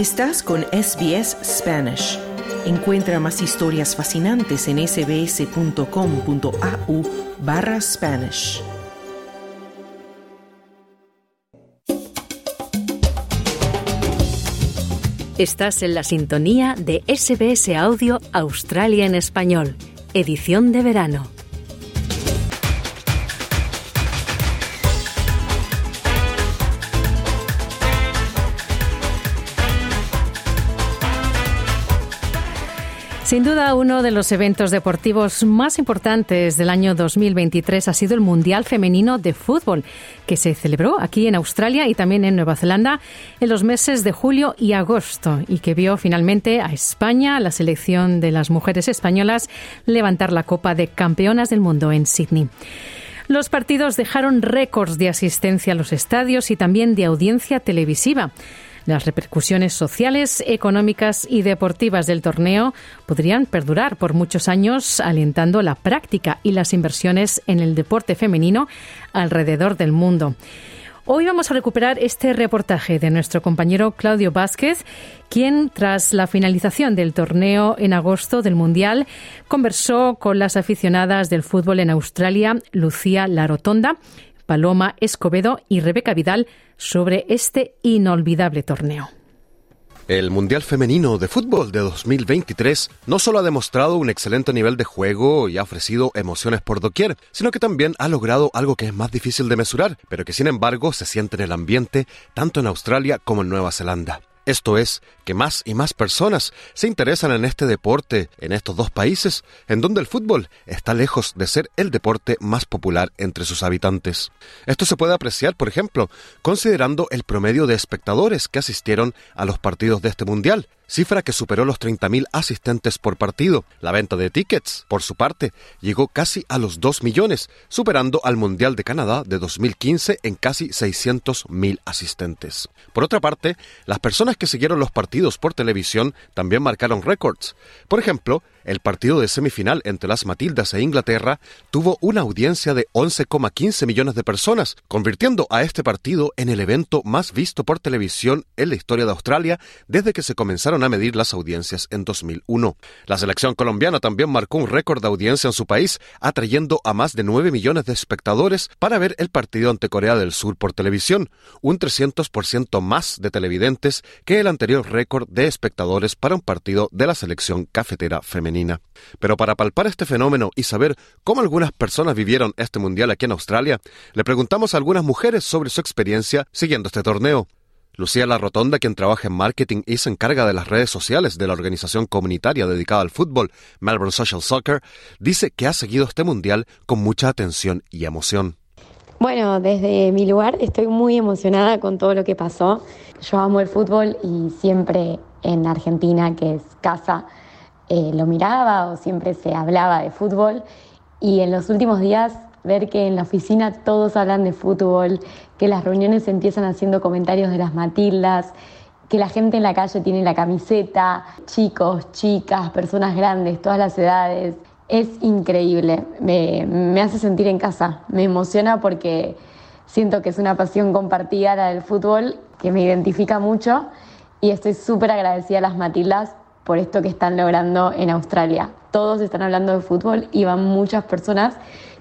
Estás con SBS Spanish. Encuentra más historias fascinantes en sbs.com.au barra Spanish. Estás en la sintonía de SBS Audio Australia en Español, edición de verano. Sin duda, uno de los eventos deportivos más importantes del año 2023 ha sido el Mundial Femenino de Fútbol, que se celebró aquí en Australia y también en Nueva Zelanda en los meses de julio y agosto y que vio finalmente a España, la selección de las mujeres españolas, levantar la Copa de Campeonas del Mundo en Sydney. Los partidos dejaron récords de asistencia a los estadios y también de audiencia televisiva. Las repercusiones sociales, económicas y deportivas del torneo podrían perdurar por muchos años, alentando la práctica y las inversiones en el deporte femenino alrededor del mundo. Hoy vamos a recuperar este reportaje de nuestro compañero Claudio Vázquez, quien, tras la finalización del torneo en agosto del Mundial, conversó con las aficionadas del fútbol en Australia, Lucía Larotonda, Paloma Escobedo y Rebeca Vidal sobre este inolvidable torneo. El Mundial Femenino de Fútbol de 2023 no solo ha demostrado un excelente nivel de juego y ha ofrecido emociones por doquier, sino que también ha logrado algo que es más difícil de mesurar, pero que sin embargo se siente en el ambiente tanto en Australia como en Nueva Zelanda. Esto es, que más y más personas se interesan en este deporte en estos dos países, en donde el fútbol está lejos de ser el deporte más popular entre sus habitantes. Esto se puede apreciar, por ejemplo, considerando el promedio de espectadores que asistieron a los partidos de este mundial, cifra que superó los 30.000 asistentes por partido. La venta de tickets, por su parte, llegó casi a los 2 millones, superando al Mundial de Canadá de 2015 en casi 600.000 asistentes. Por otra parte, las personas que siguieron los partidos por televisión también marcaron récords. Por ejemplo, el partido de semifinal entre las Matildas e Inglaterra tuvo una audiencia de 11,15 millones de personas, convirtiendo a este partido en el evento más visto por televisión en la historia de Australia desde que se comenzaron a medir las audiencias en 2001. La selección colombiana también marcó un récord de audiencia en su país, atrayendo a más de 9 millones de espectadores para ver el partido ante Corea del Sur por televisión, un 300% más de televidentes que el anterior récord de espectadores para un partido de la selección cafetera femenina. Pero para palpar este fenómeno y saber cómo algunas personas vivieron este mundial aquí en Australia, le preguntamos a algunas mujeres sobre su experiencia siguiendo este torneo. Lucía La Rotonda, quien trabaja en marketing y se encarga de las redes sociales de la organización comunitaria dedicada al fútbol, Melbourne Social Soccer, dice que ha seguido este mundial con mucha atención y emoción. Bueno, desde mi lugar estoy muy emocionada con todo lo que pasó. Yo amo el fútbol y siempre en Argentina, que es casa, eh, lo miraba o siempre se hablaba de fútbol y en los últimos días ver que en la oficina todos hablan de fútbol, que las reuniones empiezan haciendo comentarios de las Matildas, que la gente en la calle tiene la camiseta, chicos, chicas, personas grandes, todas las edades. Es increíble, me, me hace sentir en casa, me emociona porque siento que es una pasión compartida la del fútbol que me identifica mucho y estoy súper agradecida a las Matildas por esto que están logrando en Australia. Todos están hablando de fútbol y van muchas personas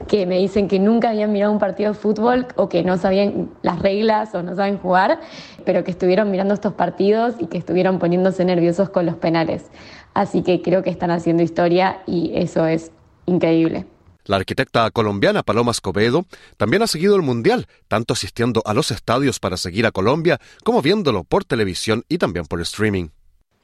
que me dicen que nunca habían mirado un partido de fútbol o que no sabían las reglas o no saben jugar, pero que estuvieron mirando estos partidos y que estuvieron poniéndose nerviosos con los penales. Así que creo que están haciendo historia y eso es increíble. La arquitecta colombiana Paloma Escobedo también ha seguido el Mundial, tanto asistiendo a los estadios para seguir a Colombia como viéndolo por televisión y también por streaming.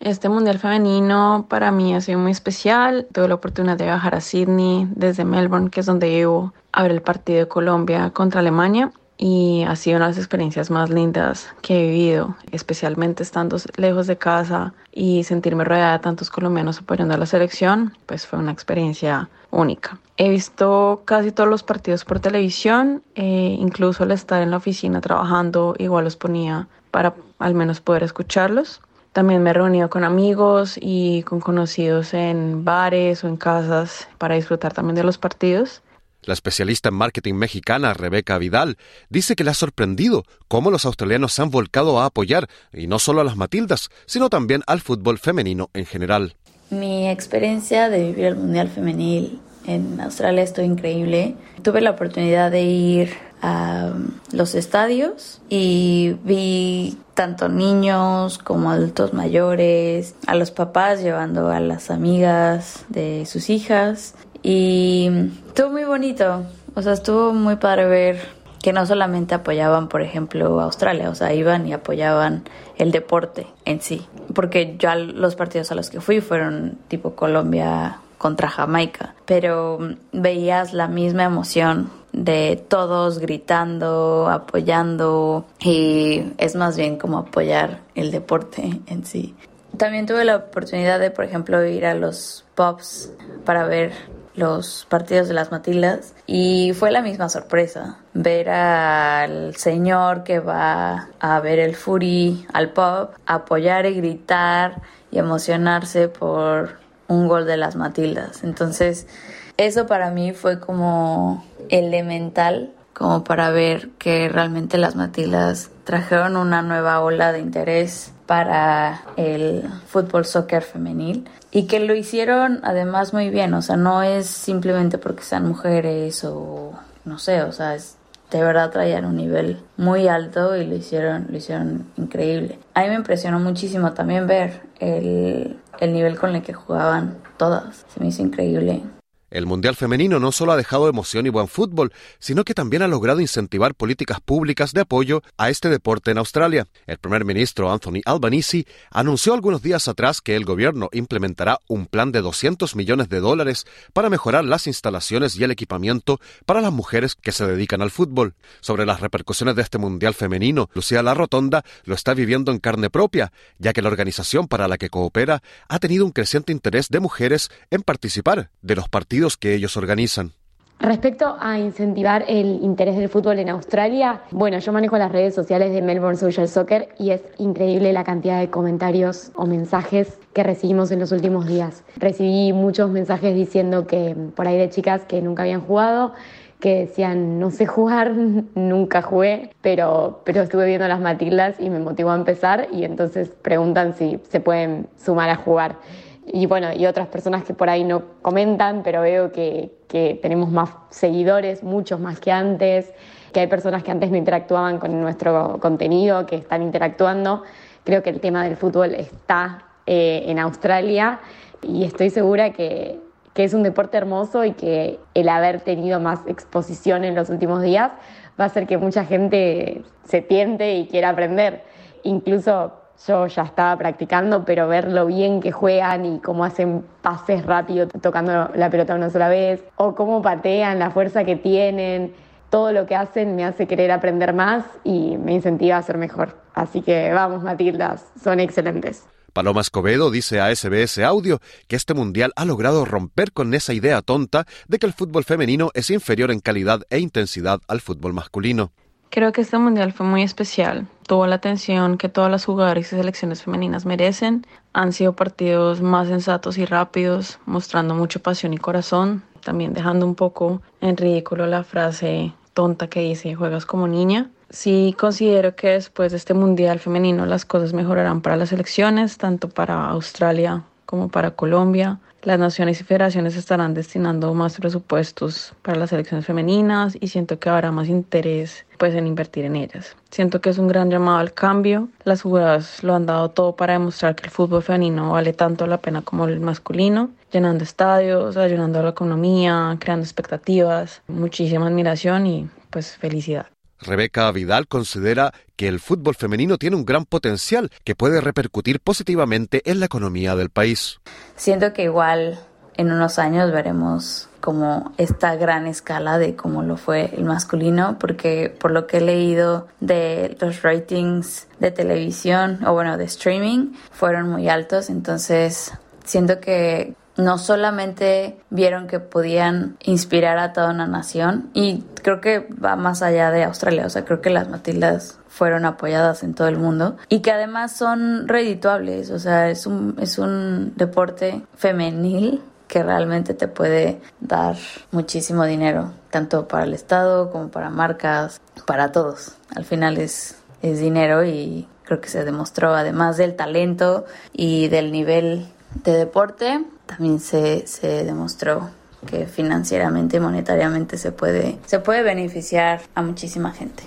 Este Mundial Femenino para mí ha sido muy especial. Tuve la oportunidad de viajar a Sydney desde Melbourne, que es donde vivo, a ver el partido de Colombia contra Alemania y ha sido una de las experiencias más lindas que he vivido, especialmente estando lejos de casa y sentirme rodeada de tantos colombianos apoyando a la selección, pues fue una experiencia única. He visto casi todos los partidos por televisión, eh, incluso al estar en la oficina trabajando, igual los ponía para al menos poder escucharlos. También me he reunido con amigos y con conocidos en bares o en casas para disfrutar también de los partidos. La especialista en marketing mexicana Rebeca Vidal dice que le ha sorprendido cómo los australianos se han volcado a apoyar, y no solo a las Matildas, sino también al fútbol femenino en general. Mi experiencia de vivir el Mundial Femenil en Australia estuvo increíble. Tuve la oportunidad de ir a los estadios y vi tanto niños como adultos mayores, a los papás llevando a las amigas de sus hijas y estuvo muy bonito, o sea, estuvo muy padre ver que no solamente apoyaban, por ejemplo, Australia, o sea, iban y apoyaban el deporte en sí, porque ya los partidos a los que fui fueron tipo Colombia contra Jamaica, pero veías la misma emoción de todos gritando, apoyando y es más bien como apoyar el deporte en sí. También tuve la oportunidad de, por ejemplo, ir a los pubs para ver los partidos de las Matildas y fue la misma sorpresa ver al señor que va a ver el Fury al pub, apoyar y gritar y emocionarse por un gol de las Matildas. Entonces, eso para mí fue como elemental, como para ver que realmente las Matildas trajeron una nueva ola de interés para el fútbol soccer femenil y que lo hicieron además muy bien, o sea, no es simplemente porque sean mujeres o no sé, o sea, es de verdad traían un nivel muy alto y lo hicieron, lo hicieron increíble. A mí me impresionó muchísimo también ver el, el nivel con el que jugaban todas. Se me hizo increíble. El Mundial Femenino no solo ha dejado emoción y buen fútbol, sino que también ha logrado incentivar políticas públicas de apoyo a este deporte en Australia. El primer ministro Anthony Albanese anunció algunos días atrás que el gobierno implementará un plan de 200 millones de dólares para mejorar las instalaciones y el equipamiento para las mujeres que se dedican al fútbol. Sobre las repercusiones de este Mundial Femenino, Lucía La Rotonda lo está viviendo en carne propia, ya que la organización para la que coopera ha tenido un creciente interés de mujeres en participar de los partidos que ellos organizan. Respecto a incentivar el interés del fútbol en Australia, bueno, yo manejo las redes sociales de Melbourne Social Soccer y es increíble la cantidad de comentarios o mensajes que recibimos en los últimos días. Recibí muchos mensajes diciendo que por ahí de chicas que nunca habían jugado, que decían, no sé jugar, nunca jugué, pero, pero estuve viendo las Matildas y me motivó a empezar y entonces preguntan si se pueden sumar a jugar y bueno, y otras personas que por ahí no comentan, pero veo que, que, tenemos más seguidores, muchos más que antes, que hay personas que antes no interactuaban con nuestro contenido, que están interactuando. Creo que el tema del fútbol está eh, en Australia y estoy segura que, que es un deporte hermoso y que el haber tenido más exposición en los últimos días va a hacer que mucha gente se tiente y quiera aprender. Incluso yo ya estaba practicando, pero ver lo bien que juegan y cómo hacen pases rápido tocando la pelota una sola vez, o cómo patean, la fuerza que tienen, todo lo que hacen me hace querer aprender más y me incentiva a ser mejor. Así que vamos, Matildas, son excelentes. Paloma Escobedo dice a SBS Audio que este mundial ha logrado romper con esa idea tonta de que el fútbol femenino es inferior en calidad e intensidad al fútbol masculino. Creo que este mundial fue muy especial. Tuvo la atención que todas las jugadoras y selecciones femeninas merecen. Han sido partidos más sensatos y rápidos, mostrando mucha pasión y corazón. También dejando un poco en ridículo la frase tonta que dice juegas como niña. Sí considero que después de este mundial femenino las cosas mejorarán para las selecciones, tanto para Australia como para Colombia. Las naciones y federaciones estarán destinando más presupuestos para las selecciones femeninas y siento que habrá más interés pues en invertir en ellas. Siento que es un gran llamado al cambio. Las jugadoras lo han dado todo para demostrar que el fútbol femenino vale tanto la pena como el masculino, llenando estadios, ayudando a la economía, creando expectativas, muchísima admiración y pues felicidad. Rebeca Vidal considera que el fútbol femenino tiene un gran potencial que puede repercutir positivamente en la economía del país. Siento que igual en unos años veremos como esta gran escala de cómo lo fue el masculino, porque por lo que he leído de los ratings de televisión o bueno, de streaming, fueron muy altos, entonces siento que no solamente vieron que podían inspirar a toda una nación y creo que va más allá de Australia, o sea, creo que las Matildas fueron apoyadas en todo el mundo y que además son redituables, o sea, es un, es un deporte femenil que realmente te puede dar muchísimo dinero, tanto para el Estado como para marcas, para todos. Al final es, es dinero y creo que se demostró, además del talento y del nivel de deporte, también se, se demostró que financieramente y monetariamente se puede, se puede beneficiar a muchísima gente.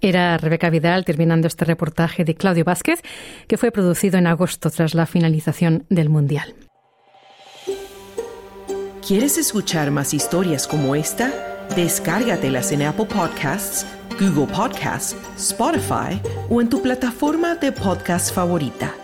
Era Rebeca Vidal terminando este reportaje de Claudio Vázquez, que fue producido en agosto tras la finalización del Mundial. ¿Quieres escuchar más historias como esta? Descárgatelas en Apple Podcasts, Google Podcasts, Spotify o en tu plataforma de podcast favorita.